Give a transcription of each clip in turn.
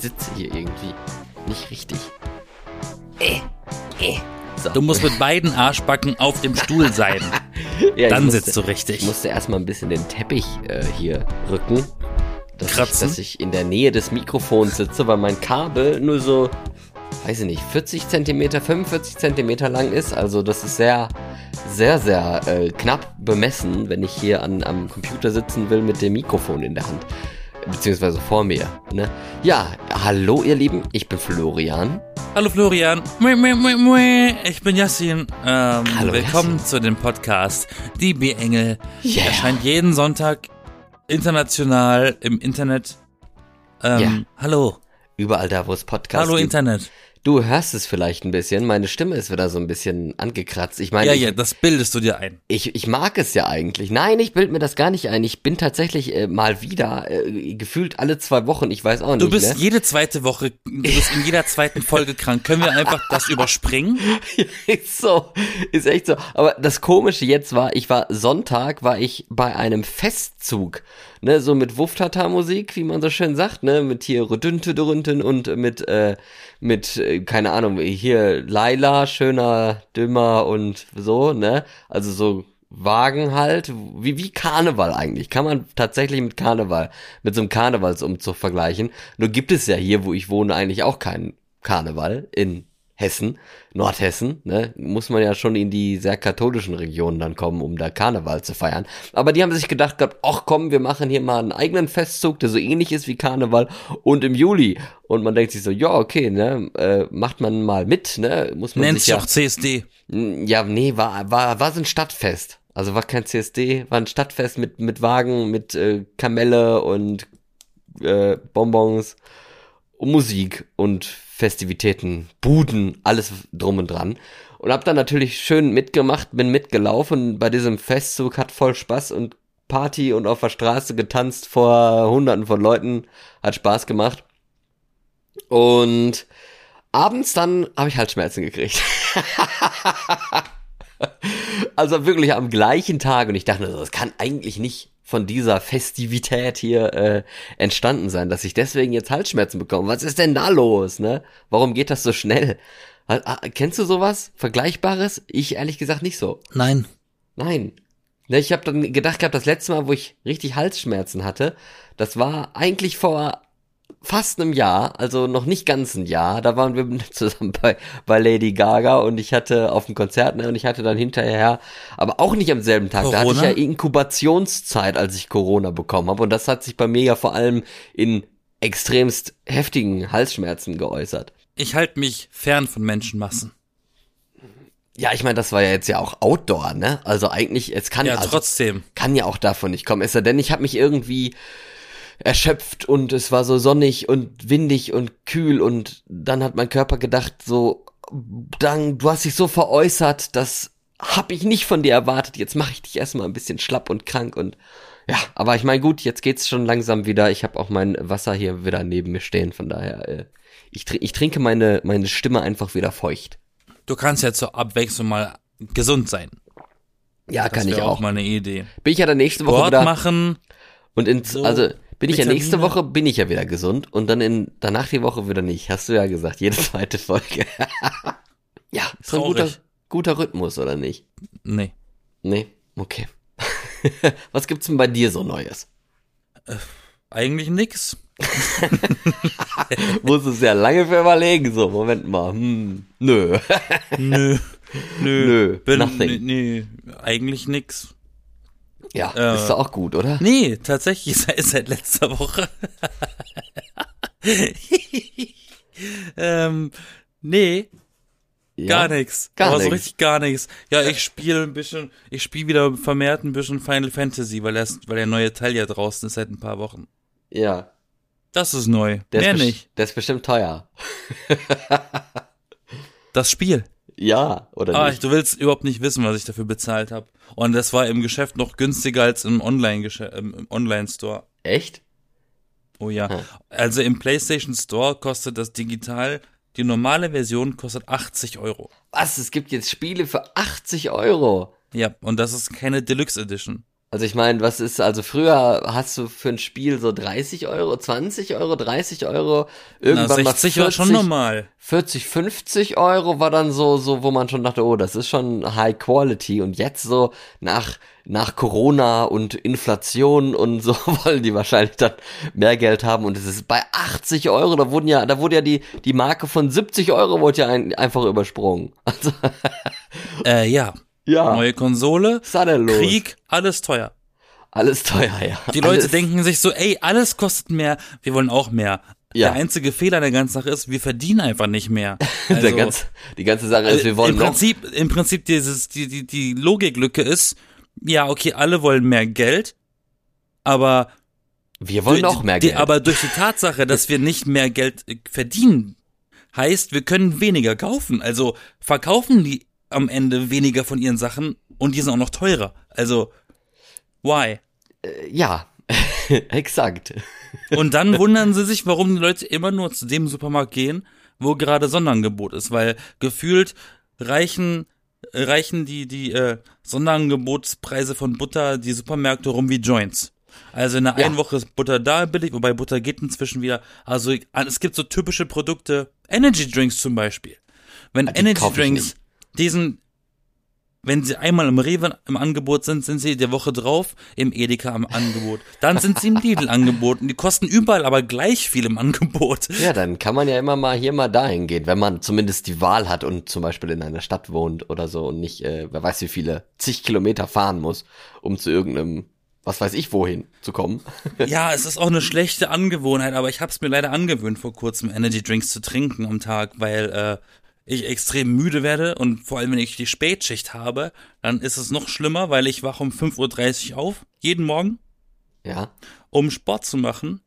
sitze hier irgendwie nicht richtig. Äh, äh. So. Du musst mit beiden Arschbacken auf dem Stuhl sein. Ja, Dann musste- sitzt du richtig. Ich musste erstmal ein bisschen den Teppich äh, hier rücken. Dass ich, dass ich in der Nähe des Mikrofons sitze, weil mein Kabel nur so, weiß ich nicht, 40 Zentimeter, 45 Zentimeter lang ist. Also das ist sehr, sehr, sehr äh, knapp bemessen, wenn ich hier an, am Computer sitzen will mit dem Mikrofon in der Hand. Beziehungsweise vor mir. Ne? Ja, hallo ihr Lieben, ich bin Florian. Hallo Florian. Ich bin Yassin. Ähm, Hallo, willkommen zu dem Podcast Die B-Engel. Yeah. Erscheint jeden Sonntag international im Internet. Ähm, Ja. Hallo. Überall da, wo es Podcasts Hallo gibt. Internet. Du hörst es vielleicht ein bisschen, meine Stimme ist wieder so ein bisschen angekratzt. Ich meine, Ja, ich, ja, das bildest du dir ein. Ich, ich mag es ja eigentlich. Nein, ich bild mir das gar nicht ein. Ich bin tatsächlich äh, mal wieder, äh, gefühlt alle zwei Wochen, ich weiß auch nicht. Du bist ne? jede zweite Woche, du bist in jeder zweiten Folge krank. Können wir einfach das überspringen? ist so, ist echt so. Aber das Komische jetzt war, ich war Sonntag, war ich bei einem Festzug, ne, so mit Wuftata-Musik, wie man so schön sagt, ne, mit hier Rüdünte drünten und mit, äh, mit, äh, keine Ahnung, hier Laila, schöner, dümmer und so, ne, also so Wagen halt, wie, wie Karneval eigentlich. Kann man tatsächlich mit Karneval, mit so einem Karnevalsumzug vergleichen. Nur gibt es ja hier, wo ich wohne, eigentlich auch keinen Karneval in Hessen, Nordhessen, ne, muss man ja schon in die sehr katholischen Regionen dann kommen, um da Karneval zu feiern. Aber die haben sich gedacht gehabt, ach komm, wir machen hier mal einen eigenen Festzug, der so ähnlich ist wie Karneval und im Juli. Und man denkt sich so, ja, okay, ne, äh, macht man mal mit, ne, muss man Nennt sich ja, auch CSD. Mm, ja, nee, war, war, war so ein Stadtfest. Also war kein CSD, war ein Stadtfest mit, mit Wagen, mit äh, Kamelle und äh, Bonbons und Musik und Festivitäten, Buden, alles drum und dran. Und hab dann natürlich schön mitgemacht, bin mitgelaufen bei diesem Festzug, hat voll Spaß und Party und auf der Straße getanzt vor hunderten von Leuten, hat Spaß gemacht. Und abends dann habe ich Halsschmerzen gekriegt. also wirklich am gleichen Tag und ich dachte, das kann eigentlich nicht von dieser Festivität hier äh, entstanden sein, dass ich deswegen jetzt Halsschmerzen bekomme. Was ist denn da los, ne? Warum geht das so schnell? Ah, Kennst du sowas Vergleichbares? Ich ehrlich gesagt nicht so. Nein. Nein. Ne, ich habe dann gedacht gehabt, das letzte Mal, wo ich richtig Halsschmerzen hatte, das war eigentlich vor fast einem Jahr, also noch nicht ganz ein Jahr. Da waren wir zusammen bei, bei Lady Gaga und ich hatte auf dem Konzert ne, und ich hatte dann hinterher, aber auch nicht am selben Tag, da hatte ich Corona? ja Inkubationszeit, als ich Corona bekommen habe und das hat sich bei mir ja vor allem in extremst heftigen Halsschmerzen geäußert. Ich halte mich fern von Menschenmassen. Ja, ich meine, das war ja jetzt ja auch Outdoor, ne? Also eigentlich, es kann Ja, also, trotzdem. kann ja auch davon nicht kommen. Es sei denn, ich habe mich irgendwie erschöpft und es war so sonnig und windig und kühl und dann hat mein Körper gedacht, so, dann, du hast dich so veräußert, das hab ich nicht von dir erwartet. Jetzt mache ich dich erstmal ein bisschen schlapp und krank und ja, aber ich meine, gut, jetzt geht's schon langsam wieder. Ich habe auch mein Wasser hier wieder neben mir stehen, von daher, äh, ich, tr- ich trinke meine, meine Stimme einfach wieder feucht. Du kannst ja zur Abwechslung mal gesund sein. Ja, Das kann ich wäre auch. mal eine Idee. Bin ich ja dann nächste Woche Sport wieder. machen. Und in, So, also bin ich ja nächste. Woche bin ich ja wieder gesund und dann in danach die Woche wieder nicht. Hast du ja gesagt, jede zweite Folge. ja, ist ein guter, guter Rhythmus oder nicht? Nee. Nee, okay. Was gibt's denn bei dir so Neues? Eigentlich nix. Musst du sehr lange für überlegen, so, Moment mal, hm, nö. Nö. Nö. Nö, Bin, nothing. nee, eigentlich nix. Ja, Äh. ist doch auch gut, oder? Nee, tatsächlich seit, seit letzter Woche. ähm, nee, Ja? gar nix. Gar Aber so richtig gar nix. Ja, ich spiele ein bisschen, ich spiele wieder vermehrt ein bisschen Final Fantasy, weil, das, weil der neue Teil ja draußen ist seit ein paar Wochen. Ja. Das ist neu. Der Mehr ist nicht. Der ist bestimmt teuer. Das Spiel. Ja, oder Ah, nicht? du willst überhaupt nicht wissen, was ich dafür bezahlt habe. Und das war im Geschäft noch günstiger als im Online-Geschäft, im im Online-Store. Echt? Oh ja. Hm. Also im PlayStation Store kostet das digital, die normale Version kostet 80 Euro. Was? Es gibt jetzt Spiele für 80 Euro. Ja, und das ist keine Deluxe Edition. Also ich meine, was ist, also früher hast du für ein Spiel so 30 Euro, 20 Euro, 30 Euro, irgendwann Na, 60 mal war 40, schon normal. 40, 50 Euro war dann so, so, wo man schon dachte, oh, das ist schon High Quality. Und jetzt so nach, nach Corona und Inflation und so wollen die wahrscheinlich dann mehr Geld haben. Und es ist bei 80 Euro, da wurden ja, da wurde ja die, die Marke von 70 Euro wurde ja ein, einfach übersprungen. Also, Äh, ja. Ja, Neue Konsole? Krieg, alles teuer. Alles teuer, ja. Die Leute Alles- denken sich so, ey, alles kostet mehr, wir wollen auch mehr. Ja. Der einzige Fehler der ganzen Sache ist, wir verdienen einfach nicht mehr. der Also, ganz, die ganze Sache ist, wir wollen Im noch Prinzip, im Prinzip dieses, die, die, die Logiklücke ist, ja, okay, alle wollen mehr Geld, aber Wir wollen durch- noch mehr die, Geld. Aber durch die Tatsache, dass wir nicht mehr Geld äh, verdienen, heißt, wir können weniger kaufen. Also verkaufen die am Ende weniger von ihren Sachen und die sind auch noch teurer. Also, why? ja, exakt. Und dann wundern sie sich, warum die Leute immer nur zu dem Supermarkt gehen, wo gerade Sonderangebot ist, weil gefühlt reichen reichen die die äh, Sonderangebotspreise von Butter die Supermärkte rum wie Joints. Also in der Ja. einen Woche ist Butter da billig, wobei Butter geht inzwischen wieder. Also es gibt so typische Produkte, Energy Drinks zum Beispiel. Wenn die Energy kauf ich Drinks diesen wenn sie einmal im Rewe im Angebot sind, sind sie der Woche drauf im Edeka am Angebot. Dann sind sie im Lidl angeboten. Die kosten überall aber gleich viel im Angebot. Ja, dann kann man ja immer mal hier mal dahin gehen, wenn man zumindest die Wahl hat und zum Beispiel in einer Stadt wohnt oder so und nicht, äh, wer weiß wie viele, zig Kilometer fahren muss, um zu irgendeinem, was weiß ich wohin zu kommen. Ja, es ist auch eine schlechte Angewohnheit, aber ich habe es mir leider angewöhnt, vor kurzem Energy Drinks zu trinken am Tag, weil äh, ich extrem müde werde und vor allem, wenn ich die Spätschicht habe, dann ist es noch schlimmer, weil ich wache um 5.30 Uhr auf, jeden Morgen, Ja. um Sport zu machen.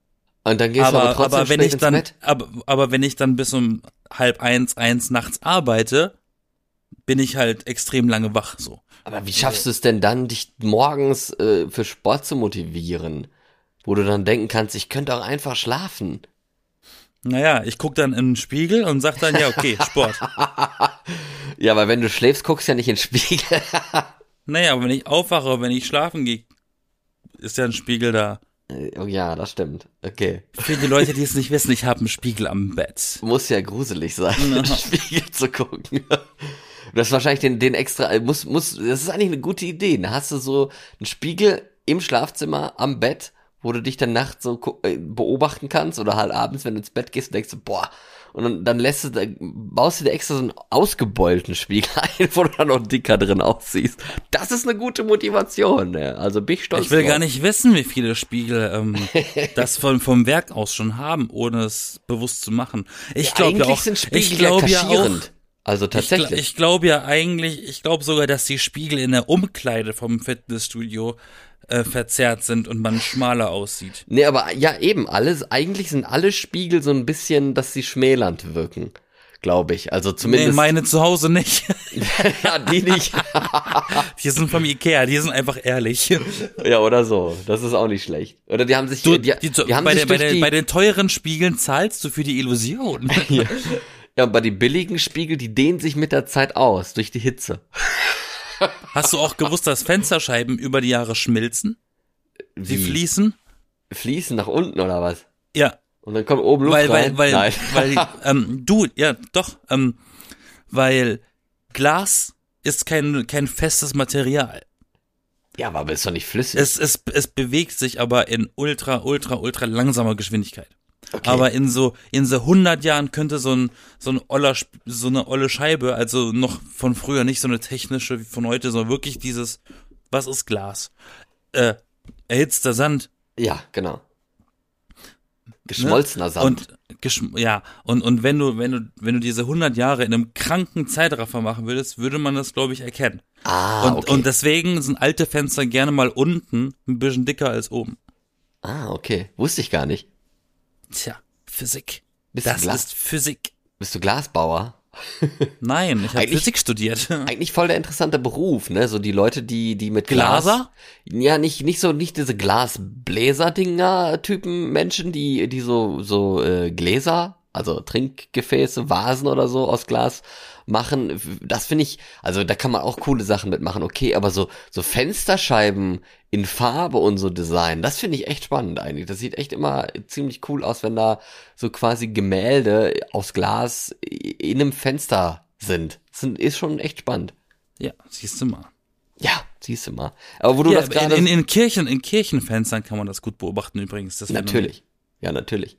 Und dann gehst du aber aber, trotzdem aber wenn ich dann, Bett. aber, aber wenn ich dann bis um halb eins, eins nachts arbeite, bin ich halt extrem lange wach, so. Aber wie schaffst du es denn dann, dich morgens äh, für Sport zu motivieren? Wo du dann denken kannst, ich könnte auch einfach schlafen. Naja, ich guck dann in den Spiegel und sag dann, ja, okay, Sport. Ja, weil wenn du schläfst, guckst du ja nicht in den Spiegel. Naja, aber wenn ich aufwache, wenn ich schlafen gehe, ist ja ein Spiegel da. oh ja, das stimmt. Okay. Für die Leute, die es nicht wissen, ich habe einen Spiegel am Bett. Muss ja gruselig sein, in den Spiegel zu gucken. Das ist wahrscheinlich den, den extra, muss, muss, das ist eigentlich eine gute Idee. Da hast du so einen Spiegel im Schlafzimmer am Bett, wo du dich dann nachts so äh, beobachten kannst oder halt abends, wenn du ins Bett gehst und denkst, du, boah, und dann, dann lässt du, da, baust du dir extra so einen ausgebeulten Spiegel ein, wo du dann noch dicker drin aussiehst. Das ist eine gute Motivation, ne? Also bin ich stolz Ich will drauf. gar nicht wissen, wie viele Spiegel ähm, das von, vom Werk aus schon haben, ohne es bewusst zu machen. Ich glaube ja Eigentlich auch, sind Spiegel ich glaube ja ja auch. Also ich, tatsächlich. ich glaube ja eigentlich, ich glaube sogar, dass die Spiegel in der Umkleide vom Fitnessstudio äh, verzerrt sind und man schmaler aussieht. Nee, aber ja, eben, alles, eigentlich sind alle Spiegel so ein bisschen, dass sie schmälernd wirken. Glaube ich. Also Nee, zumindest. meine zu Hause nicht. ja, die nicht. Die sind vom Ikea, die sind einfach ehrlich. ja, oder so. Das ist auch nicht schlecht. Oder die haben sich, Du, die, die, die haben bei, sich den, bei, die, bei den teuren Spiegeln zahlst du für die Illusion. ja, ja, und bei den billigen Spiegel, die dehnen sich mit der Zeit aus, durch die Hitze. Hast du auch gewusst, dass Fensterscheiben über die Jahre schmilzen? Sie Wie? fließen? Fließen nach unten oder was? Ja, Und dann kommt oben Luft weil, weil, rein? weil, Nein. weil, ähm, du, ja, doch, ähm, weil Glas ist kein, kein festes Material. ja, aber ist doch nicht flüssig. Es, es, es bewegt sich aber in ultra, ultra, ultra langsamer Geschwindigkeit. Okay. Aber in so, in so 100 Jahren könnte so ein, so ein oller, so eine olle Scheibe, also noch von früher, nicht so eine technische wie von heute, sondern wirklich dieses, was ist Glas? Äh, erhitzter Sand. ja, genau. Geschmolzener Sand. Ne? Und geschm ja, und, und wenn du, wenn du, wenn du diese 100 Jahre in einem kranken Zeitraffer machen würdest, würde man das, glaube ich, erkennen. ah, und, okay. und deswegen sind alte Fenster gerne mal unten ein bisschen dicker als oben. ah, okay. Wusste ich gar nicht. Tja, Physik. Bist du das ist Physik. Bist du Glasbauer? Nein, ich habe Physik studiert. Eigentlich voll der interessante Beruf, ne? So die Leute, die, die mit Glaser? Glas. Ja, nicht, nicht so, nicht diese Glasbläser-Dinger-Typen Menschen, die, die so, so, äh, Gläser also Trinkgefäße, Vasen oder so aus Glas machen. Das finde ich, also da kann man auch coole Sachen mitmachen, okay, aber so, so Fensterscheiben in Farbe und so Design, das finde ich echt spannend eigentlich. Das sieht echt immer ziemlich cool aus, wenn da so quasi Gemälde aus Glas in einem Fenster sind. Das ist schon echt spannend. Ja, siehst du mal. Ja, siehst du mal. Aber wo du ja, das gerade. in, in, in Kirchen, in Kirchenfenstern kann man das gut beobachten übrigens. Das natürlich. Ja, natürlich.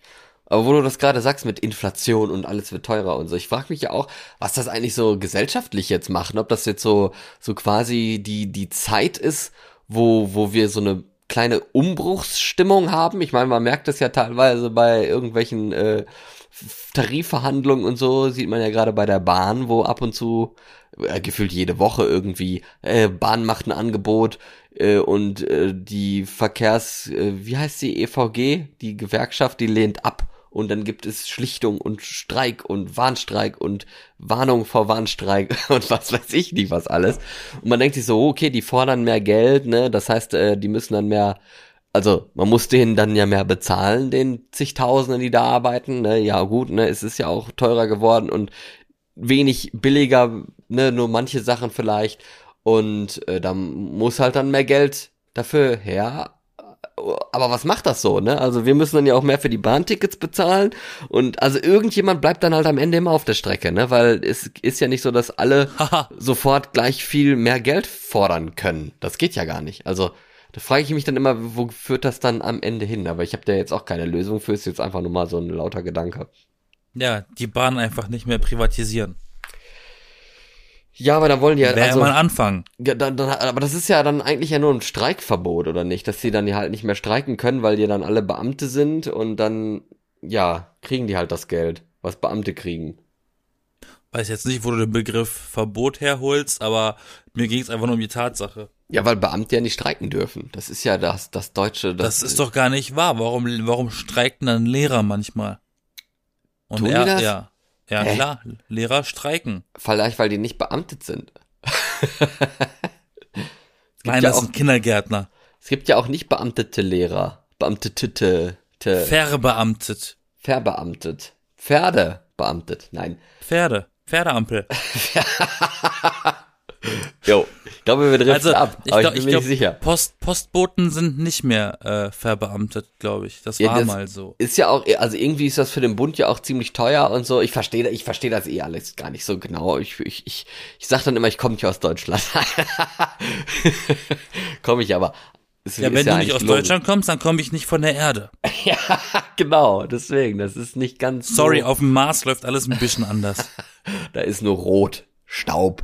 Aber wo du das gerade sagst mit Inflation und alles wird teurer und so, ich frage mich ja auch, was das eigentlich so gesellschaftlich jetzt macht, ob das jetzt so so quasi die die Zeit ist, wo wo wir so eine kleine Umbruchsstimmung haben. Ich meine, man merkt das ja teilweise bei irgendwelchen äh, Tarifverhandlungen und so, sieht man ja gerade bei der Bahn, wo ab und zu äh, gefühlt jede Woche irgendwie äh, Bahn macht ein Angebot äh, und äh, die Verkehrs, äh, wie heißt die EVG, die Gewerkschaft, die lehnt ab und dann gibt es Schlichtung und Streik und Warnstreik und Warnung vor Warnstreik und was weiß ich nicht was alles. Und man denkt sich so, okay, die fordern mehr Geld, ne? Das heißt, äh, die müssen dann mehr, also man muss denen dann ja mehr bezahlen, den zigtausenden, die da arbeiten, ne? Ja gut, ne? Es ist ja auch teurer geworden und wenig billiger, ne? Nur manche Sachen vielleicht. Und äh, da muss halt dann mehr Geld dafür her aber was macht das so, ne? Also wir müssen dann ja auch mehr für die Bahntickets bezahlen und also irgendjemand bleibt dann halt am Ende immer auf der Strecke, ne? Weil es ist ja nicht so, dass alle sofort gleich viel mehr Geld fordern können. Das geht ja gar nicht. Also da frage ich mich dann immer, wo führt das dann am Ende hin? Aber ich habe da jetzt auch keine Lösung für, ist jetzt einfach nur mal so ein lauter Gedanke. Ja, die Bahn einfach nicht mehr privatisieren. Ja, aber da wollen die ja. Wäre also, mal ein Anfang. Ja, dann, dann, aber das ist ja dann eigentlich ja nur ein Streikverbot, oder nicht? Dass sie dann ja halt nicht mehr streiken können, weil die dann alle Beamte sind und dann, ja, kriegen die halt das Geld, was Beamte kriegen. Weiß jetzt nicht, wo du den Begriff Verbot herholst, aber mir ging es einfach nur um die Tatsache. Ja, weil Beamte ja nicht streiken dürfen. Das ist ja das, das deutsche. Das, das ist doch gar nicht wahr. Warum, warum streiken dann Lehrer manchmal? Und Tun die er, das? ja. Ja, Hä? klar. Lehrer streiken. Vielleicht, weil die nicht beamtet sind. Nein, ja das auch- sind Kindergärtner. Es gibt ja auch nicht beamtete Lehrer. Beamtete, te, Verbeamtet. verbeamtet. Pferde beamtet. Nein. Pferde. Pferdeampel. Jo, ich glaube, wir driften Also, ab, ich aber glaub- ich bin ich mir nicht sicher. Post, Postboten sind nicht mehr äh, verbeamtet, glaube ich. Das Ja, war das- mal so. Ist ja auch, also irgendwie ist das für den Bund ja auch ziemlich teuer und so. Ich verstehe, ich verstehe das eh alles gar nicht so genau. Ich, ich, ich, ich sag dann immer, ich komme nicht aus Deutschland. komme ich aber. Es Ja, wenn du nicht aus logisch. Deutschland kommst, dann komme ich nicht von der Erde. Ja, genau, deswegen, das ist nicht ganz Sorry, so, auf dem Mars läuft alles ein bisschen anders. Da ist nur Rot, Staub,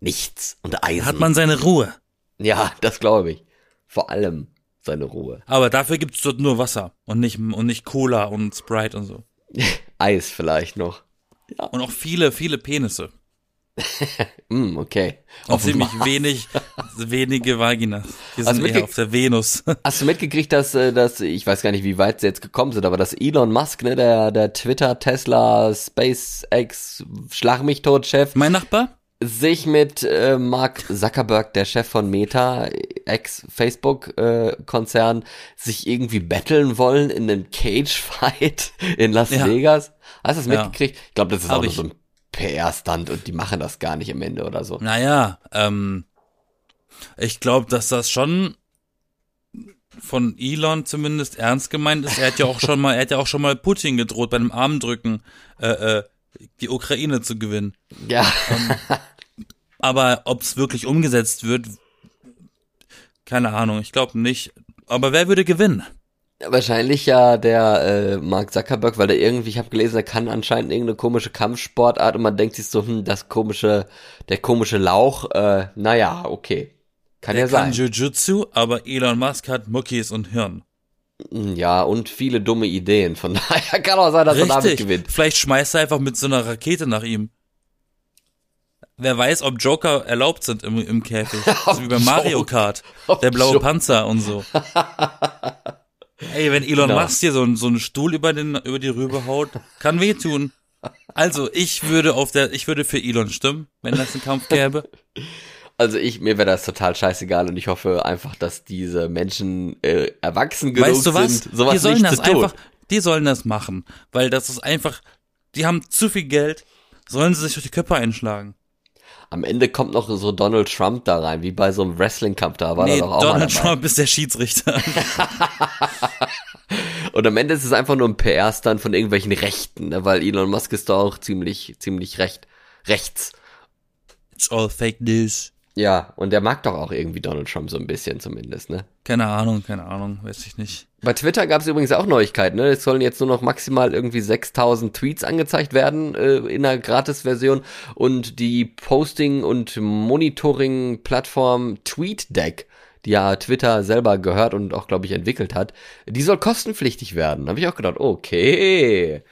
nichts und Eisen. Hat man seine Ruhe. ja, das glaube ich. Vor allem seine Ruhe. Aber dafür gibt's dort nur Wasser und nicht, und nicht Cola und Sprite und so. Eis vielleicht noch. Und auch viele, viele Penisse. Hm, okay. Und Auf ziemlich wenig, wenige Vaginas. Die Also sind eher auf der Venus. Hast du mitgekriegt, dass, äh, dass, ich weiß gar nicht, wie weit sie jetzt gekommen sind, aber dass Elon Musk, ne, der, der Twitter, Tesla, SpaceX, Schlag mich tot Chef, mein Nachbar? Sich mit äh, Mark Zuckerberg, der Chef von Meta, Ex-Facebook-Konzern, sich irgendwie betteln wollen in einem Cage-Fight in Las Ja. Vegas. Hast du das Ja. mitgekriegt? Ich glaube, das ist Hab auch nur ich. so ein PR-Stunt und die machen das gar nicht am Ende oder so. Naja, ähm, ich glaube, dass das schon von Elon zumindest ernst gemeint ist. Er hat ja auch schon mal, er hat ja auch schon mal Putin gedroht, bei einem Armdrücken äh, äh, die Ukraine zu gewinnen. Ja, Aber ob es wirklich umgesetzt wird, keine Ahnung, ich glaube nicht. Aber wer würde gewinnen? Wahrscheinlich ja der äh, Mark Zuckerberg, weil der irgendwie, ich habe gelesen, er kann anscheinend irgendeine komische Kampfsportart und man denkt sich so, hm, das komische, der komische Lauch, äh, naja, okay. Kann Der ja kann sein. Jujutsu, aber Elon Musk hat Muckis und Hirn. Ja, und viele dumme Ideen. Von daher kann auch sein, dass er damit Richtig. gewinnt. Vielleicht schmeißt er einfach mit so einer Rakete nach ihm. Wer weiß, ob Joker erlaubt sind im, im Käfig. so wie bei Mario. Kart. Ob Der blaue Joker. Panzer und so. Ey, wenn Elon Genau. Musk hier so, einen- so einen Stuhl über, den, über die Rübe haut, kann wehtun. Also, ich würde auf der, ich würde für Elon stimmen, wenn das einen Kampf gäbe. Also ich, mir wäre das total scheißegal und ich hoffe einfach, dass diese Menschen äh, erwachsen genug Weißt du was? sind, sowas die sollen nicht das zu tun. einfach, die sollen das machen, weil das ist einfach Die haben zu viel Geld. Sollen sie sich durch die Köpfe einschlagen? Am Ende kommt noch so Donald Trump da rein, wie bei so einem Wrestling-Kampf da war nee, doch auch Donald. Trump ist der Schiedsrichter. Und am Ende ist es einfach nur ein PR-Stand von irgendwelchen Rechten, ne? weil Elon Musk ist doch auch ziemlich, ziemlich recht, rechts. It's all fake news. Ja, und der mag doch auch irgendwie Donald Trump so ein bisschen zumindest, ne? Keine Ahnung, keine Ahnung, weiß ich nicht. Bei Twitter gab es übrigens auch Neuigkeiten, ne? Es sollen jetzt nur noch maximal irgendwie 6000 Tweets angezeigt werden äh, in einer Gratis-Version und die Posting- und Monitoring-Plattform TweetDeck, die ja Twitter selber gehört und auch, glaube ich, entwickelt hat, die soll kostenpflichtig werden. Da habe ich auch gedacht, okay.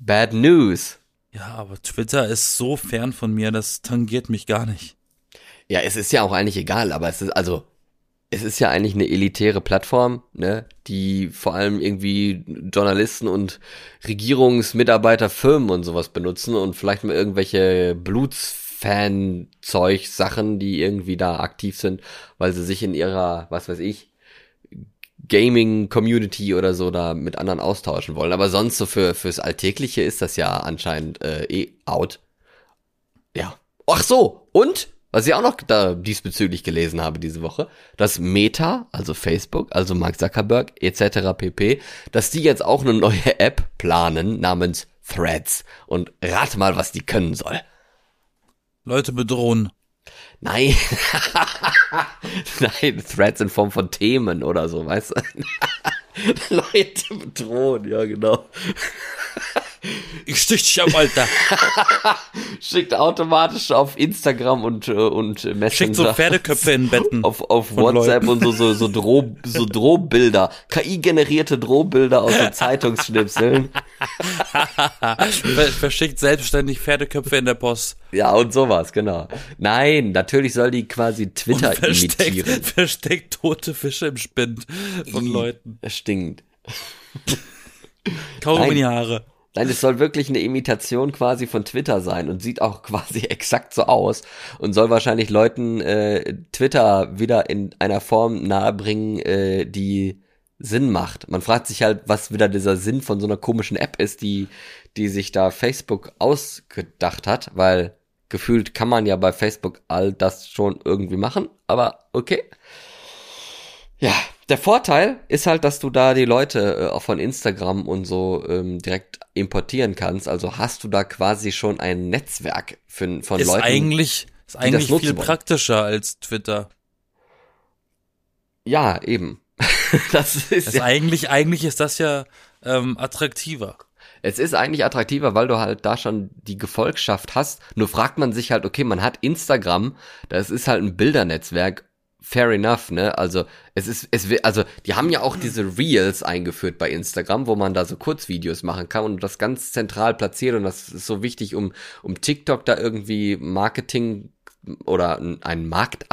Bad News. Ja, aber Twitter ist so fern von mir, das tangiert mich gar nicht. Ja, es ist ja auch eigentlich egal, aber es ist, also, es ist ja eigentlich eine elitäre Plattform, ne, die vor allem irgendwie Journalisten und Regierungsmitarbeiter, Firmen und sowas benutzen und vielleicht mal irgendwelche Blutsfan-Zeug, Sachen, die irgendwie da aktiv sind, weil sie sich in ihrer, was weiß ich, Gaming-Community oder so da mit anderen austauschen wollen. Aber sonst so für fürs Alltägliche ist das ja anscheinend äh, eh out. Ja. Ach so, und was ich auch noch da diesbezüglich gelesen habe diese Woche, dass Meta, also Facebook, also Mark Zuckerberg etc. pp, dass die jetzt auch eine neue App planen namens Threads. Und rat mal, was die können soll. Leute bedrohen. Nein. Nein, Threads in Form von Themen oder so, weißt du? Leute bedrohen, ja genau. Ich stich dich ab, Alter. Schickt automatisch auf Instagram und, äh, und Messenger. Schickt so Pferdeköpfe in Betten. auf, auf WhatsApp Leuten. und so, so, so, Droh, so Drohbilder. KI-generierte Drohbilder aus so Zeitungsschnipseln. Ver verschickt selbstständig Pferdeköpfe in der Post. Ja, und sowas, genau. Nein, natürlich soll die quasi Twitter Versteckt, imitieren. versteckt tote Fische im Spind von I. Leuten. Stinkt. Kaum in die Haare. Nein, es soll wirklich eine Imitation quasi von Twitter sein und sieht auch quasi exakt so aus und soll wahrscheinlich Leuten äh, Twitter wieder in einer Form nahebringen, äh, die Sinn macht. Man fragt sich halt, was wieder dieser Sinn von so einer komischen App ist, die, die sich da Facebook ausgedacht hat, weil gefühlt kann man ja bei Facebook all das schon irgendwie machen, aber okay. Ja, der Vorteil ist halt, dass du da die Leute äh, auch von Instagram und so ähm, direkt importieren kannst. Also hast du da quasi schon ein Netzwerk für, von Ist Leuten. eigentlich, ist das eigentlich viel wollen. praktischer als Twitter. ja, eben. das ist Das ja, eigentlich, eigentlich ist das ja ähm, attraktiver. es ist eigentlich attraktiver, weil du halt da schon die Gefolgschaft hast. Nur fragt man sich halt, okay, man hat Instagram, das ist halt ein Bildernetzwerk. Fair enough, ne? Also es ist, es will, also die haben ja auch diese Reels eingeführt bei Instagram, wo man da so Kurzvideos machen kann und das ganz zentral platziert und das ist so wichtig, um um TikTok da irgendwie Marketing oder einen Markt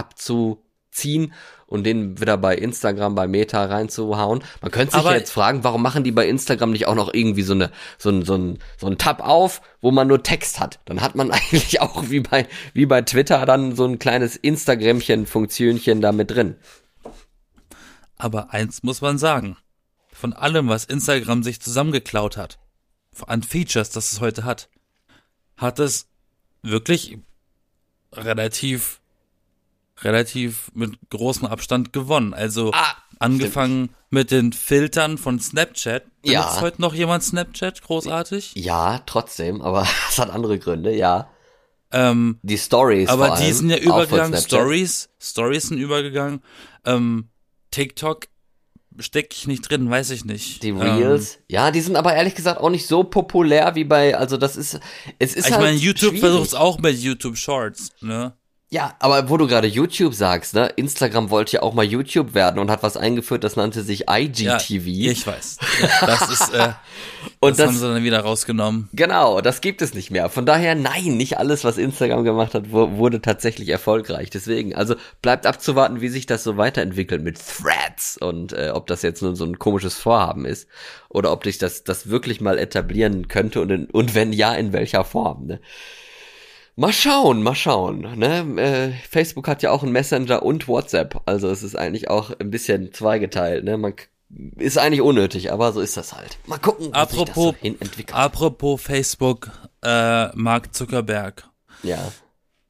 abzuziehen und den wieder bei Instagram, bei Meta reinzuhauen. Man könnte sich Aber- ja jetzt fragen, warum machen die bei Instagram nicht auch noch irgendwie so eine so ein so ein so ein Tab auf, wo man nur Text hat? Dann hat man eigentlich auch wie bei wie bei Twitter dann so ein kleines Instagramchen Funktionchen da mit drin. Aber eins muss man sagen. Von allem, was Instagram sich zusammengeklaut hat, an Features, das es heute hat, hat es wirklich relativ, relativ mit großem Abstand gewonnen. Also Ah, angefangen mit den Filtern von Snapchat. Ja. Benutzt heute noch jemand Snapchat? Großartig? Ja, trotzdem, aber es hat andere Gründe, ja. Ähm, Die Stories aber vor die allem, sind ja übergegangen. Stories, Stories sind übergegangen. Ähm, TikTok stecke ich nicht drin, weiß ich nicht. Die Ähm, Reels, ja, die sind aber ehrlich gesagt auch nicht so populär wie bei, also das ist, es ist ich halt meine, YouTube versucht es auch mit YouTube Shorts, ne? Ja, aber wo du gerade YouTube sagst, ne, Instagram wollte ja auch mal YouTube werden und hat was eingeführt, das nannte sich IGTV. Ja, ich weiß. Das ist, äh, und das, das, haben sie dann wieder rausgenommen. genau, das gibt es nicht mehr. Von daher, nein, nicht alles, was Instagram gemacht hat, wu- wurde tatsächlich erfolgreich. Deswegen, also bleibt abzuwarten, wie sich das so weiterentwickelt mit Threads und äh, ob das jetzt nur so ein komisches Vorhaben ist oder ob sich das das wirklich mal etablieren könnte und in, und wenn ja, in welcher Form. Ne? Mal schauen, mal schauen. Ne? Äh, Facebook hat ja auch einen Messenger und WhatsApp, also es ist eigentlich auch ein bisschen zweigeteilt. Ne? Man ist eigentlich unnötig, aber so ist das halt. Mal gucken, wie sich das Apropos, so hin entwickelt. apropos Facebook, äh, Mark Zuckerberg. ja.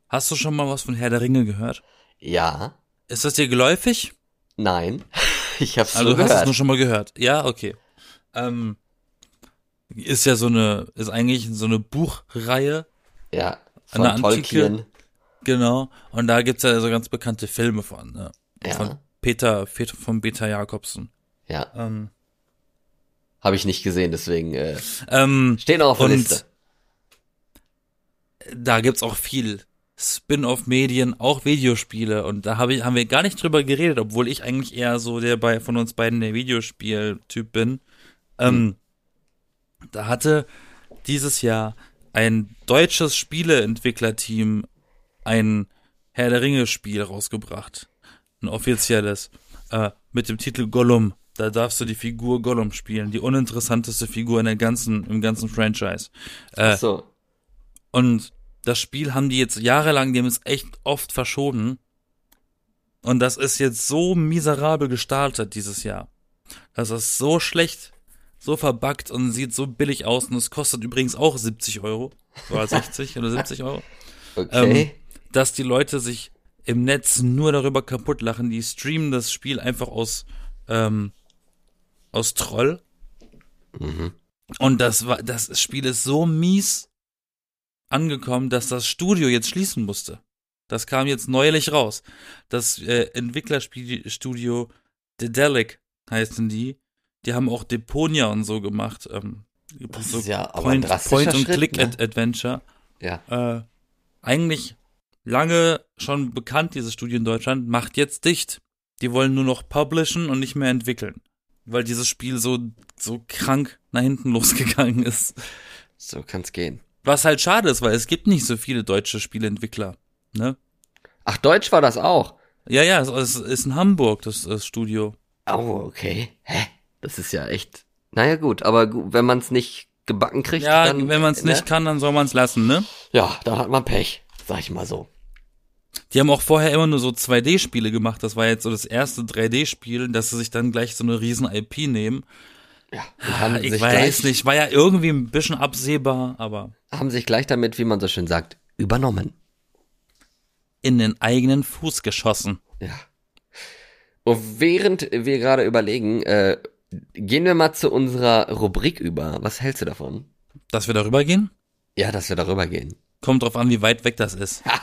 Hast du schon mal was von Herr der Ringe gehört? Ja. Ist das dir geläufig? Nein. Ich hab's Also so du hast es gehört. nur schon mal gehört. Ja, okay. Ähm, ist ja so eine, ist eigentlich so eine Buchreihe, ja. Von eine antike- Tolkien. genau. Und da gibt's ja so ganz bekannte Filme von, ne? Ja. Von Peter, Peter von Peter Jakobsen. Ja. Ähm, Habe ich nicht gesehen, deswegen äh, ähm, stehen auch auf der Liste. da gibt's auch viel Spin-off-Medien, auch Videospiele. Und da hab ich, haben wir gar nicht drüber geredet, obwohl ich eigentlich eher so der bei von uns beiden der Videospiel-Typ bin. Ähm, Da hatte dieses Jahr ein deutsches Spieleentwicklerteam ein Herr der Ringe-Spiel rausgebracht. Ein offizielles. Äh, mit dem Titel Gollum. Da darfst du die Figur Gollum spielen. Die uninteressanteste Figur in der ganzen, im ganzen Franchise. Äh, so. und das Spiel haben die jetzt jahrelang, die haben es echt oft verschoben. Und das ist jetzt so miserabel gestartet dieses Jahr. Das ist so schlecht, so verbuggt und sieht so billig aus. Und es kostet übrigens auch 70 Euro. Oder 60 oder 70 Euro. Okay. Dass die Leute sich im Netz nur darüber kaputt lachen. Die streamen das Spiel einfach aus, ähm, aus Troll. Und das war, das Spiel ist so mies angekommen, dass das Studio jetzt schließen musste. Das kam jetzt neulich raus. Das äh, Entwicklerstudio Dedelic heißen die. Die haben auch Deponia und so gemacht. Ähm, Das so ist ja aber ein Point, drastischer Point und Schritt, Click ne? Ad Adventure. ja. Äh, eigentlich lange schon bekannt, dieses Studio in Deutschland, macht jetzt dicht. Die wollen nur noch publishen und nicht mehr entwickeln. Weil dieses Spiel so, so krank nach hinten losgegangen ist. So kann's gehen. Was halt schade ist, weil es gibt nicht so viele deutsche Spieleentwickler. Ne? Ach, Deutsch war das auch. Ja, ja, es, es ist in Hamburg, das, das Studio. Oh, okay. Hä? Das ist ja echt. Naja, gut, aber wenn man es nicht gebacken kriegt, Ja, dann. wenn man es ne? nicht kann, dann soll man es lassen, ne? Ja, dann hat man Pech, sag ich mal so. Die haben auch vorher immer nur so 2D-Spiele gemacht. Das war jetzt so das erste 3D-Spiel, dass sie sich dann gleich so eine riesen IP nehmen. Ja, Ah, Ich weiß nicht, war ja irgendwie ein bisschen absehbar, aber haben sich gleich damit, wie man so schön sagt, übernommen. in den eigenen Fuß geschossen. Ja. Und während wir gerade überlegen, äh, gehen wir mal zu unserer Rubrik über. Was hältst du davon? Dass wir darüber gehen? Ja, dass wir darüber gehen. Kommt drauf an, wie weit weg das ist.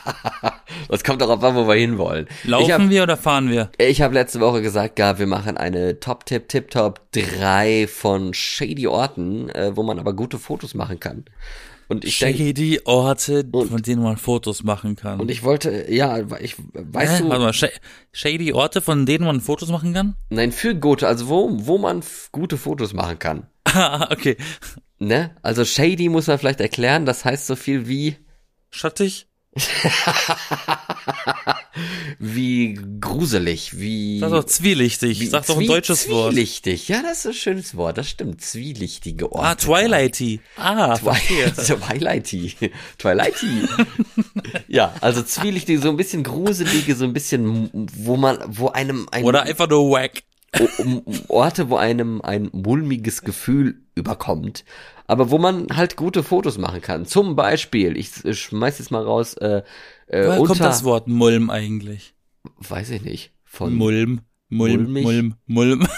Das kommt darauf an, wo wir hinwollen. Laufen habe wir oder fahren wir? ich hab letzte Woche gesagt, gehabt, wir machen eine Top-Tip, Tip-Top 3 von shady Orten, äh, wo man aber gute Fotos machen kann. Und ich denke, Shady Orte, Und- von denen man Fotos machen kann. und ich wollte, ja, ich, weißt Hä? du, Warte mal, Sh Shady Orte, von denen man Fotos machen kann? nein, für gute, also wo, wo man gute Fotos machen kann. Ah, okay. Ne? Also shady muss man vielleicht erklären, das heißt so viel wie, Schattig? wie gruselig, wie. Sag doch zwielichtig. wie Sag doch ein deutsches Wort. Zwielichtig, ja, das ist ein schönes Wort, das stimmt. Zwielichtige Orte. Ah, Twilighty. Ah, verstehe. Twilighty. Twilighty. ja, also zwielichtige, so ein bisschen gruselige, so ein bisschen, wo man, wo einem ein, Oder einfach nur wack. Orte, wo einem ein mulmiges Gefühl überkommt, aber wo man halt gute Fotos machen kann. Zum Beispiel, ich, ich schmeiß jetzt mal raus, äh, äh, Woher kommt das Wort Mulm eigentlich? weiß ich nicht, von Mulm. Mulm, Mulmig? Mulm, Mulm.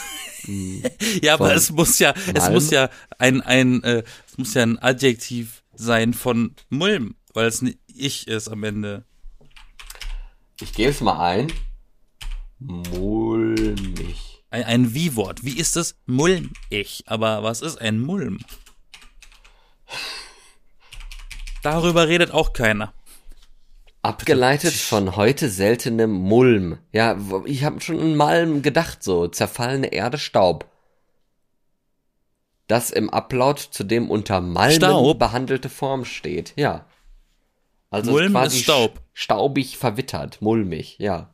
ja, aber es muss ja, es Malm? muss ja ein, ein, äh, es muss ja ein Adjektiv sein von Mulm, weil es ein Ich ist am Ende. ich gebe es mal ein, mulmig. Ein, ein Wie-Wort. Wie ist es? Mulmig. Aber was ist ein Mulm? Darüber redet auch keiner. Abgeleitet von heute seltenem Mulm. Ja, ich habe schon an Malm gedacht, so zerfallene Erde, Staub. Das im Ablaut zu dem unter Staub? behandelte Form steht. Ja. Also Mulm quasi ist Staub. Staubig verwittert, mulmig, ja.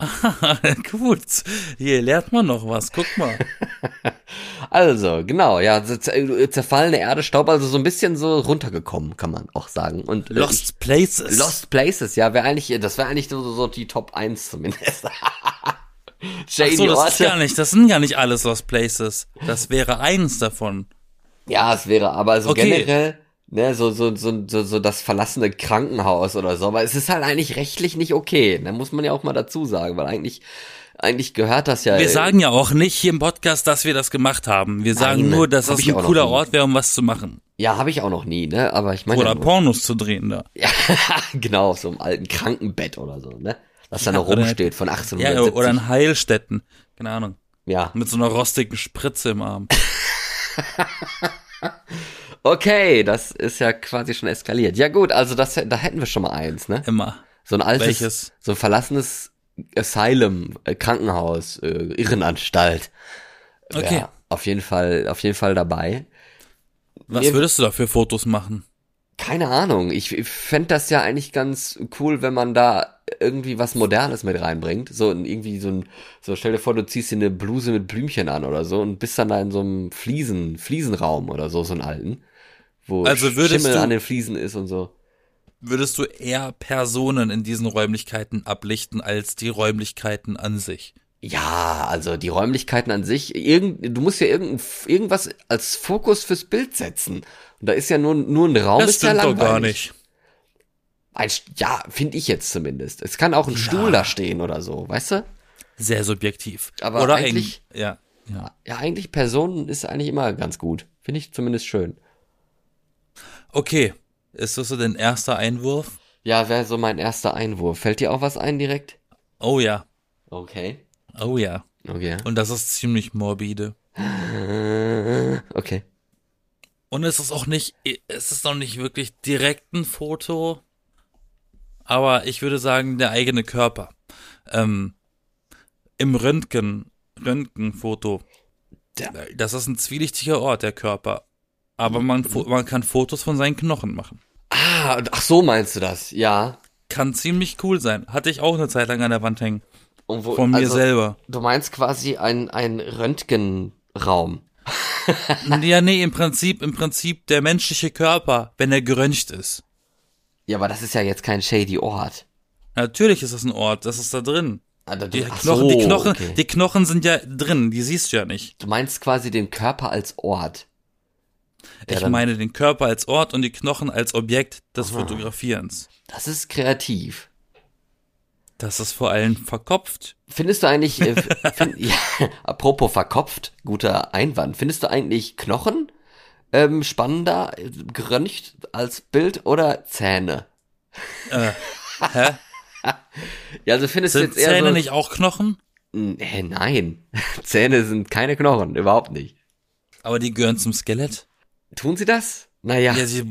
Gut. Hier lernt man noch was. Guck mal. Also, genau, ja, zer- zerfallene Erde, Staub, also so ein bisschen so runtergekommen, kann man auch sagen. Und äh, Lost Places. ich, Lost Places, ja, wäre eigentlich, das wäre eigentlich so, so die Top 1 zumindest. Shady Ach so, das Orte. ist gar nicht, das sind gar nicht alles Lost Places. Das wäre eins davon. Ja, es wäre aber so Okay. generell, ne, so, so, so, so, so das verlassene Krankenhaus oder so. Aber es ist halt eigentlich rechtlich nicht okay. Da muss man ja auch mal dazu sagen, weil eigentlich, eigentlich gehört das ja. Wir sagen ja auch nicht hier im Podcast, dass wir das gemacht haben. Wir sagen nur, dass hab das ein cooler. Ort wäre, um was zu machen. Ja, habe ich auch noch nie, ne? Aber ich meine. Oder ja, Pornos zu drehen da. ja, genau, auf so einem alten Krankenbett oder so, ne? Was da Ja, noch rumsteht von Ja, 1870. oder in Heilstätten. Keine Ahnung. ja. Mit so einer rostigen Spritze im Arm. Okay, das ist ja quasi schon eskaliert. Ja gut, also das, da hätten wir schon mal eins, ne? Immer. So ein altes, Welches? so ein verlassenes Asylum, äh, Krankenhaus, äh, Irrenanstalt. Okay. Ja, auf jeden Fall, auf jeden Fall dabei. Was Mir- würdest du da für Fotos machen? Keine Ahnung. Ich, ich fände das ja eigentlich ganz cool, wenn man da irgendwie was Modernes mit reinbringt. So ein- irgendwie so ein, so stell dir vor, du ziehst dir eine Bluse mit Blümchen an oder so und bist dann da in so einem Fliesen, Fliesenraum oder so, so einen alten. Wo Also würdest Schimmel du- an den Fliesen ist und so. Würdest du eher Personen in diesen Räumlichkeiten ablichten als die Räumlichkeiten an sich? Ja, also die Räumlichkeiten an sich, irgend, du musst ja irgend, irgendwas als Fokus fürs Bild setzen. Und da ist ja nur, nur ein Raum, Das ist ja stimmt doch gar nicht. Ein, ja, finde ich jetzt zumindest. Es kann auch ein Stuhl da stehen oder so, weißt du? Sehr subjektiv. Aber Oder eigentlich- Ein, ja, ja. Ja, eigentlich Personen ist eigentlich immer ganz gut. Finde ich zumindest schön. Okay. Ist das so dein erster Einwurf? Ja, wäre so mein erster Einwurf. Fällt dir auch was ein direkt? Oh ja. Okay. Oh ja. Okay. Und das ist ziemlich morbide. Okay. Und es ist auch nicht, es ist noch nicht wirklich direkt ein Foto, aber ich würde sagen, der eigene Körper. Ähm, Im Röntgen, Röntgenfoto, das ist ein zwielichtiger Ort, der Körper. Aber man, fo- man kann Fotos von seinen Knochen machen. Ah, ach so meinst du das? Ja. Kann ziemlich cool sein. Hatte ich auch eine Zeit lang an der Wand hängen. Und wo, Von mir also, selber. Du meinst quasi ein, ein Röntgenraum. Ja, nee, im Prinzip, im Prinzip der menschliche Körper, wenn er geröntgt ist. Ja, aber das ist ja jetzt kein shady Ort. Natürlich ist das ein Ort, das ist da drin. Also, Die ach Knochen, so, die Knochen, okay. die Knochen sind ja drin, die siehst du ja nicht. Du meinst quasi den Körper als Ort. Ich meine den Körper als Ort und die Knochen als Objekt des Fotografierens. Das ist kreativ. Das ist vor allem verkopft. Findest du eigentlich, äh, find, ja, apropos verkopft, guter Einwand, findest du eigentlich Knochen ähm, spannender, äh, geröntgt als Bild oder Zähne? Äh, hä? Ja, also findest Sind du jetzt eher Zähne so, nicht auch Knochen? Nee, nein, Zähne sind keine Knochen, überhaupt nicht. Aber die gehören zum Skelett. Tun sie das? Naja, Ja, sie,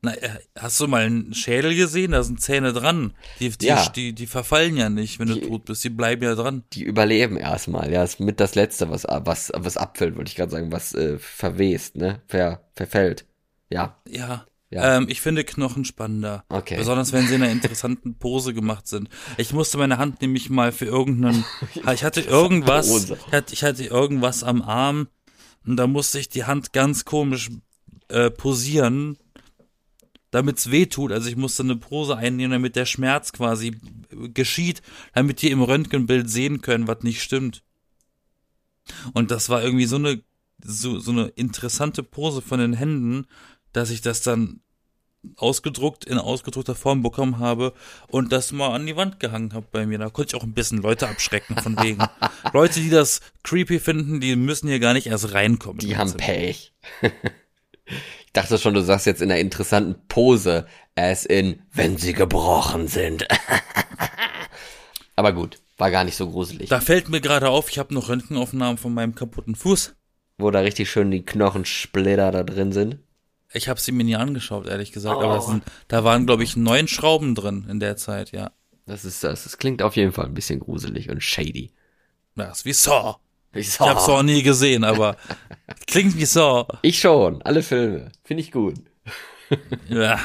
na, äh, hast du mal einen Schädel gesehen? Da sind Zähne dran. Die, die, Ja. die, die verfallen ja nicht, wenn du Die- tot bist. Die bleiben ja dran. die überleben erstmal. Ja, ist mit das Letzte, was, was, was abfällt, wollte ich gerade sagen, was äh, verwest, ne? Ver, verfällt. Ja, Ja. Ja. Ähm, ich finde Knochen spannender. Okay. Besonders wenn sie in einer interessanten Pose gemacht sind. Ich musste meine Hand nämlich mal für irgendeinen. Ich hatte irgendwas. Ich hatte irgendwas am Arm und da musste ich die Hand ganz komisch äh, posieren, damit's weh tut. Also ich musste eine Pose einnehmen, damit der Schmerz quasi geschieht, damit die im Röntgenbild sehen können, was nicht stimmt. Und das war irgendwie so eine so, so eine interessante Pose von den Händen, dass ich das dann ausgedruckt, in ausgedruckter Form bekommen habe und das mal an die Wand gehangen habe bei mir. Da konnte ich auch ein bisschen Leute abschrecken von wegen. Leute, die das creepy finden, die müssen hier gar nicht erst reinkommen. die haben Pech. ich dachte schon, du sagst jetzt in einer interessanten Pose, as in, wenn sie gebrochen sind. Aber gut, war gar nicht so gruselig. Da fällt mir gerade auf, ich habe noch Röntgenaufnahmen von meinem kaputten Fuß. Wo da richtig schön die Knochensplitter da drin sind. Ich habe sie mir nie angeschaut, ehrlich gesagt. Oh. Aber sind, da waren, glaube ich, neun Schrauben drin in der Zeit, ja. Das ist das. Das klingt auf jeden Fall ein bisschen gruselig und shady. Das ist wie Saw. Ich, Ich habe Saw nie gesehen, aber klingt wie Saw. ich schon, alle Filme. Finde ich gut. Ja.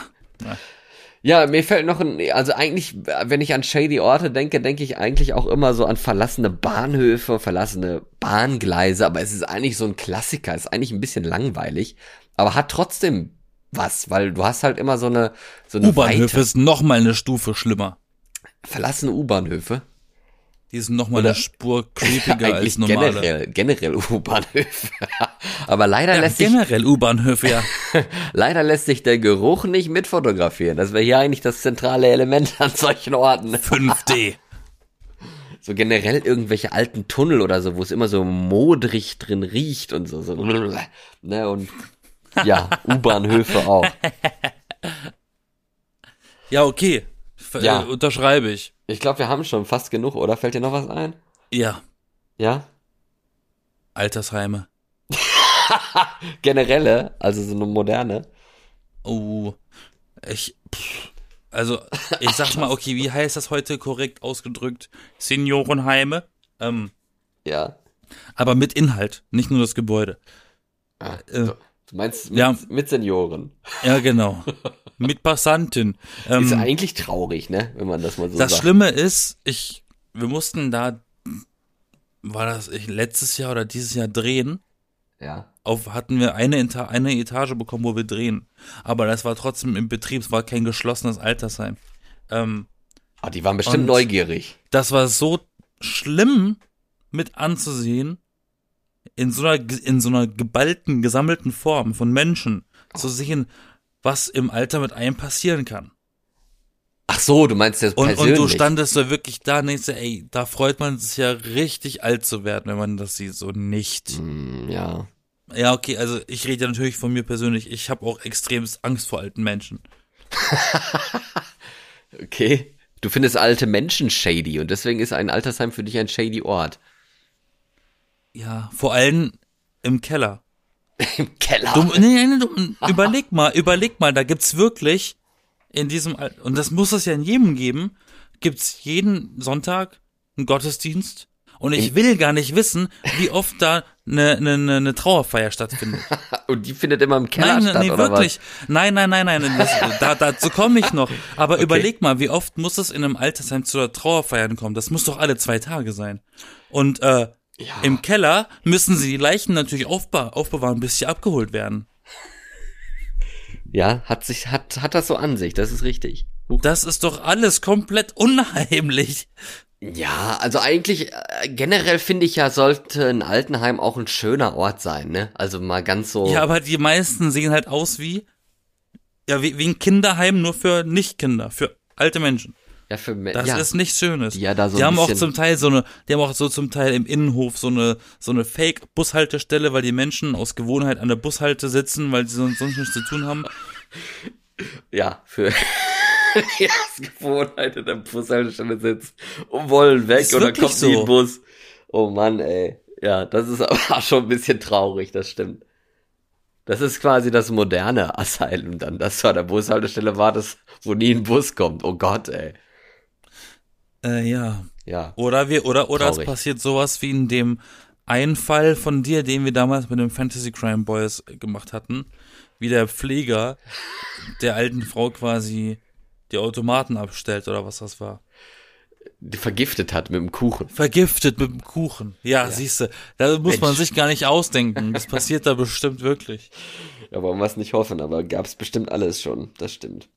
Ja, mir fällt noch ein, also eigentlich, wenn ich an shady Orte denke, denke ich eigentlich auch immer so an verlassene Bahnhöfe, verlassene Bahngleise, aber es ist eigentlich so ein Klassiker, ist eigentlich ein bisschen langweilig, aber hat trotzdem was, weil du hast halt immer so eine, so eine U-Bahnhöfe ist noch mal eine Stufe schlimmer. verlassene U-Bahnhöfe. Die sind noch mal Oder- eine Spur creepiger als normale. generell, generell U-Bahnhöfe. Aber leider Ja, lässt sich generell U-Bahnhöfe, ja. Leider lässt sich der Geruch nicht mitfotografieren. Das wäre hier eigentlich das zentrale Element an solchen Orten. 5D. So generell irgendwelche alten Tunnel oder so, wo es immer so modrig drin riecht und so. so ne, und ja, U-Bahnhöfe auch. Ja, okay. Ver Ja. Äh, unterschreibe ich. Ich glaube, wir haben schon fast genug, oder? Fällt dir noch was ein? Ja. Ja? Altersheime. Generelle, also so eine moderne. Oh. Ich. Pff, also, ich sag mal, okay, wie heißt das heute korrekt ausgedrückt? Seniorenheime. Ähm, Ja. aber mit Inhalt, nicht nur das Gebäude. Ah, Äh, so. Du meinst mit, ja. mit Senioren. Ja, genau. mit Passanten. Ähm, Ist eigentlich traurig, ne? Wenn man das mal so Das sagt. Schlimme ist, ich, wir mussten da, war das ich, letztes Jahr oder dieses Jahr drehen. Ja. Auf hatten wir eine, Eta eine Etage bekommen, wo wir drehen. Aber das war trotzdem im Betrieb, es war kein geschlossenes Altersheim. Ähm, Ah, die waren bestimmt neugierig. das war so schlimm mit anzusehen, in so einer, in so einer geballten, gesammelten Form von Menschen zu sehen, was im Alter mit einem passieren kann. Ach so, du meinst jetzt Und, persönlich. und du standest so wirklich da und denkst dir, ey, da freut man sich ja richtig alt zu werden, wenn man das sieht, so nicht. Hm, ja. Ja, okay, also ich rede ja natürlich von mir persönlich. Ich habe auch extremst Angst vor alten Menschen. Okay. Du findest alte Menschen shady und deswegen ist ein Altersheim für dich ein shady Ort. Ja, vor allem im Keller. Im Keller. Du, nee, nee, du, überleg mal, überleg mal, da gibt's wirklich in diesem und das muss es ja in jedem geben, gibt's jeden Sonntag einen Gottesdienst und ich will gar nicht wissen, wie oft da eine ne, ne, ne Trauerfeier stattfindet. Und die findet immer im Keller Nein, statt, nee, oder wirklich. Nein, nein, nein, nein. Das, da, dazu komme ich noch. Aber Okay. überleg mal, wie oft muss es in einem Altersheim zu Trauerfeiern kommen? Das muss doch alle zwei Tage sein. Und äh, was? Ja. im Keller müssen sie die Leichen natürlich aufbe aufbewahren, bis sie abgeholt werden. ja, hat sich, hat, hat das so an sich, das ist richtig. Huch. Das ist doch alles komplett unheimlich. Ja, also eigentlich, äh, generell finde ich ja, sollte ein Altenheim auch ein schöner Ort sein, ne? Also mal ganz so. Ja, aber die meisten sehen halt aus wie, ja, wie, wie ein Kinderheim, nur für Nicht-Kinder, für alte Menschen. Ja, für Me- Das ja. ist nichts Schönes. Ja, da so die haben auch zum Teil so eine, die haben auch so zum Teil im Innenhof so eine, so eine Fake-Bushaltestelle, weil die Menschen aus Gewohnheit an der Bushalte sitzen, weil sie sonst sonst nichts zu tun haben. Ja, für die Gewohnheit in der Bushaltestelle sitzt und wollen weg Ist und dann kommt nie so. ein Bus. Oh Mann, ey. Ja, das ist aber schon ein bisschen traurig, das stimmt. Das ist quasi das moderne Asylum dann, dass du an der Bushaltestelle wartest, wo nie ein Bus kommt. Oh Gott, ey. Äh, ja. Ja. Oder wir, oder, oder es Traurig. passiert sowas wie in dem einen Fall von dir, den wir damals mit dem Fantasy Crime Boys gemacht hatten, wie der Pfleger der alten Frau quasi die Automaten abstellt oder was das war. Die vergiftet hat mit dem Kuchen. Vergiftet mit dem Kuchen. Ja, siehste, da muss man Mensch. sich gar nicht ausdenken. Das passiert da bestimmt wirklich. Ja, wollen wir es nicht hoffen, aber gab's bestimmt alles schon. Das stimmt.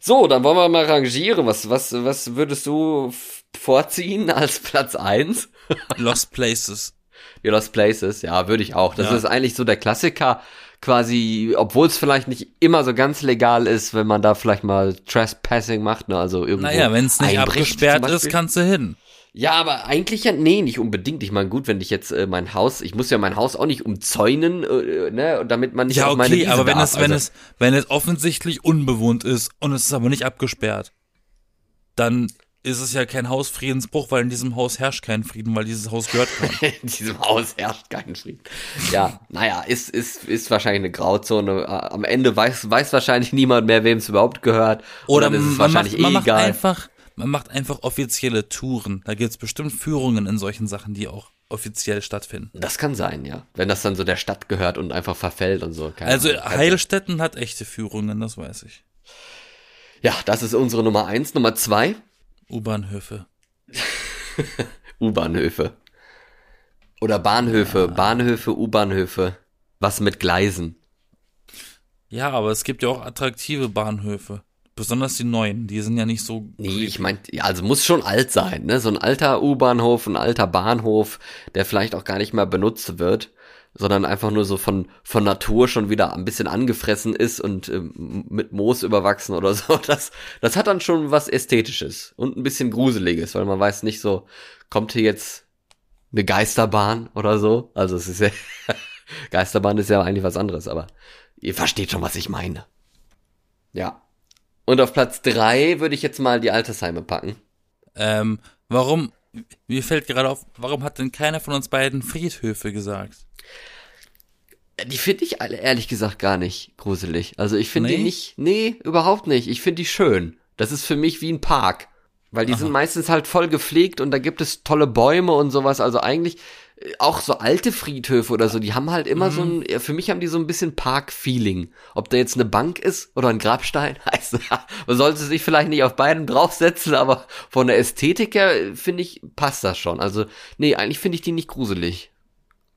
So, dann wollen wir mal rangieren. Was, was, was würdest du vorziehen als Platz eins? Lost Places. Ja, Lost Places, ja, würde ich auch. Das Ja. ist eigentlich so der Klassiker, quasi, obwohl es vielleicht nicht immer so ganz legal ist, wenn man da vielleicht mal Trespassing macht, ne, also irgendwo. Naja, wenn es nicht abgesperrt ist, kannst du hin. Ja, aber eigentlich ja, nee, nicht unbedingt. Ich meine, gut, wenn ich jetzt äh, mein Haus, ich muss ja mein Haus auch nicht umzäunen, äh, ne, damit man nicht Ja, auf meine okay, Wiese aber wenn darf. es, wenn also, es, wenn es offensichtlich unbewohnt ist und es ist aber nicht abgesperrt, dann ist es ja kein Hausfriedensbruch, weil in diesem Haus herrscht kein Frieden, weil dieses Haus gehört keinem. in diesem Haus herrscht kein Frieden. Ja, naja, ist, ist, ist wahrscheinlich eine Grauzone. Am Ende weiß, weiß wahrscheinlich niemand mehr, wem es überhaupt gehört. Oder dann ist es man, macht, wahrscheinlich man eh macht egal. einfach, man macht einfach offizielle Touren. Da gibt's bestimmt Führungen in solchen Sachen, die auch offiziell stattfinden. Das kann sein, ja. Wenn das dann so der Stadt gehört und einfach verfällt und so. Keine Also Ahnung. Heilstätten hat echte Führungen, das weiß ich. Ja, das ist unsere Nummer eins. Nummer zwei, U-Bahnhöfe. U-Bahnhöfe. Oder Bahnhöfe, Bahnhöfe, U-Bahnhöfe. Was mit Gleisen. Ja, aber es gibt ja auch attraktive Bahnhöfe. Besonders die neuen, die sind ja nicht so. Nee, ich meine, ja, also muss schon alt sein, ne? So ein alter U-Bahnhof, ein alter Bahnhof, der vielleicht auch gar nicht mehr benutzt wird, sondern einfach nur so von, von Natur schon wieder ein bisschen angefressen ist und ähm, mit Moos überwachsen oder so. Das, das hat dann schon was Ästhetisches und ein bisschen Gruseliges, weil man weiß nicht so, kommt hier jetzt eine Geisterbahn oder so? Also es ist ja, Geisterbahn ist ja eigentlich was anderes, aber ihr versteht schon, was ich meine. Ja. Und auf Platz drei würde ich jetzt mal die Altersheime packen. Ähm, warum, mir fällt gerade auf, warum hat denn keiner von uns beiden Friedhöfe gesagt? Die finde ich alle ehrlich gesagt gar nicht gruselig. Also ich finde Nee? die nicht, nee, überhaupt nicht. Ich finde die schön. Das ist für mich wie ein Park. Weil die Aha. sind meistens halt voll gepflegt und da gibt es tolle Bäume und sowas. Also eigentlich auch so alte Friedhöfe oder so, die haben halt immer so ein, für mich haben die so ein bisschen Park-Feeling. Ob da jetzt eine Bank ist oder ein Grabstein, heißt, man sollte sich vielleicht nicht auf beiden draufsetzen, aber von der Ästhetik her, äh, finde ich, passt das schon. Also, nee, eigentlich finde ich die nicht gruselig.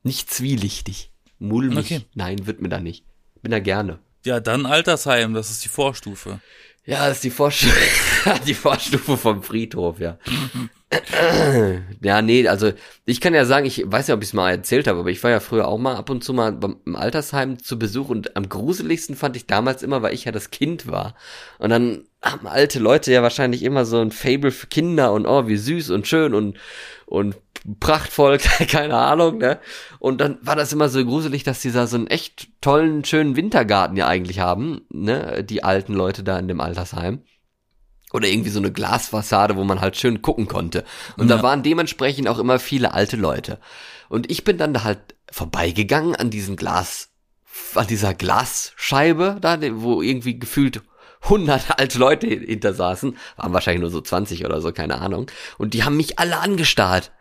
Nicht zwielichtig. Mulmig. Okay. Nein, wird mir da nicht. Bin da gerne. Ja, dann Altersheim, das ist die Vorstufe. Ja, das ist die Vorstufe, die Vorstufe vom Friedhof, ja. ja, nee, also ich kann ja sagen, ich weiß ja, ob ich es mal erzählt habe, aber ich war ja früher auch mal ab und zu mal im Altersheim zu Besuch und am gruseligsten fand ich damals immer, weil ich ja das Kind war. Und dann haben alte Leute ja wahrscheinlich immer so ein Fable für Kinder und oh, wie süß und schön und, und prachtvoll, keine Ahnung, ne? Und dann war das immer so gruselig, dass die da so einen echt tollen, schönen Wintergarten ja eigentlich haben, ne? Die alten Leute da in dem Altersheim oder irgendwie so eine Glasfassade, wo man halt schön gucken konnte. Und da Ja. waren dementsprechend auch immer viele alte Leute. Und ich bin dann da halt vorbeigegangen an diesen Glas, an dieser Glasscheibe da, wo irgendwie gefühlt hundert alte Leute hinter saßen, waren wahrscheinlich nur so 20 oder so, keine Ahnung. Und die haben mich alle angestarrt.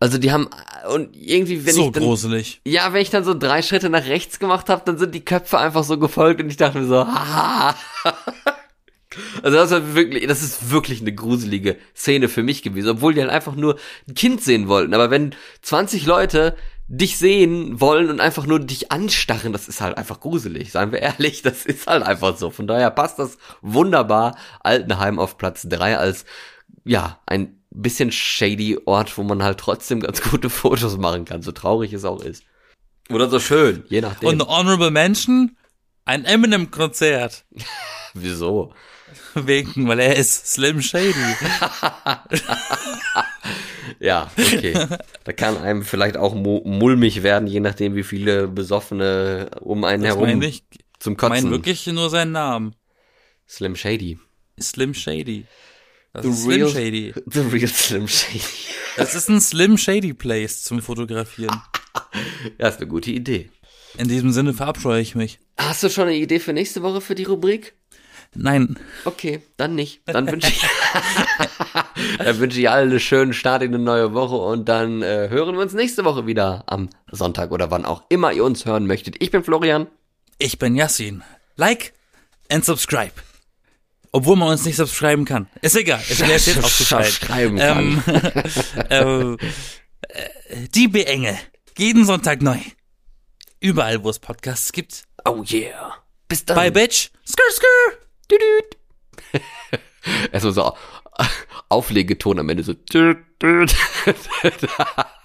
Also die haben und irgendwie wenn so ich dann gruselig. ja, wenn ich dann so drei Schritte nach rechts gemacht habe, dann sind die Köpfe einfach so gefolgt und ich dachte mir so, haha. Also das war wirklich, das ist wirklich eine gruselige Szene für mich gewesen, obwohl die halt einfach nur ein Kind sehen wollten. Aber wenn 20 Leute dich sehen wollen und einfach nur dich anstarren, das ist halt einfach gruselig, seien wir ehrlich, das ist halt einfach so. Von daher passt das wunderbar Altenheim auf Platz drei als, ja, ein bisschen shady Ort, wo man halt trotzdem ganz gute Fotos machen kann, so traurig es auch ist. Oder so schön, je nachdem. Und Honorable Mention? Ein Eminem-Konzert. Wieso? Wegen, weil er ist Slim Shady. Ja, okay. da kann einem vielleicht auch mu mulmig werden, je nachdem, wie viele Besoffene um einen Das herum ich, zum ich meine Kotzen. wirklich nur seinen Namen. Slim Shady. Slim Shady. Das The ist Slim real- Shady. The real Slim Shady. Das ist ein Slim Shady Place zum Fotografieren. Ja, ist eine gute Idee. In diesem Sinne verabscheue ich mich. Hast du schon eine Idee für nächste Woche für die Rubrik? Nein, Okay, dann nicht. Dann wünsche ich, dann wünsche ich allen einen schönen Start in eine neue Woche und dann äh, hören wir uns nächste Woche wieder am Sonntag oder wann auch immer ihr uns hören möchtet. Ich bin Florian. ich bin Yassin. Like and subscribe. Obwohl man uns nicht subscriben kann. Ist egal. Ich werde jetzt aufzuschalten. Subscriben Ähm, äh, die Beenge. Jeden Sonntag neu. Überall, wo es Podcasts gibt. Oh yeah. Bis dann. Bye, Bitch. Skr, skr. Erstmal so Auflegeton am Ende so.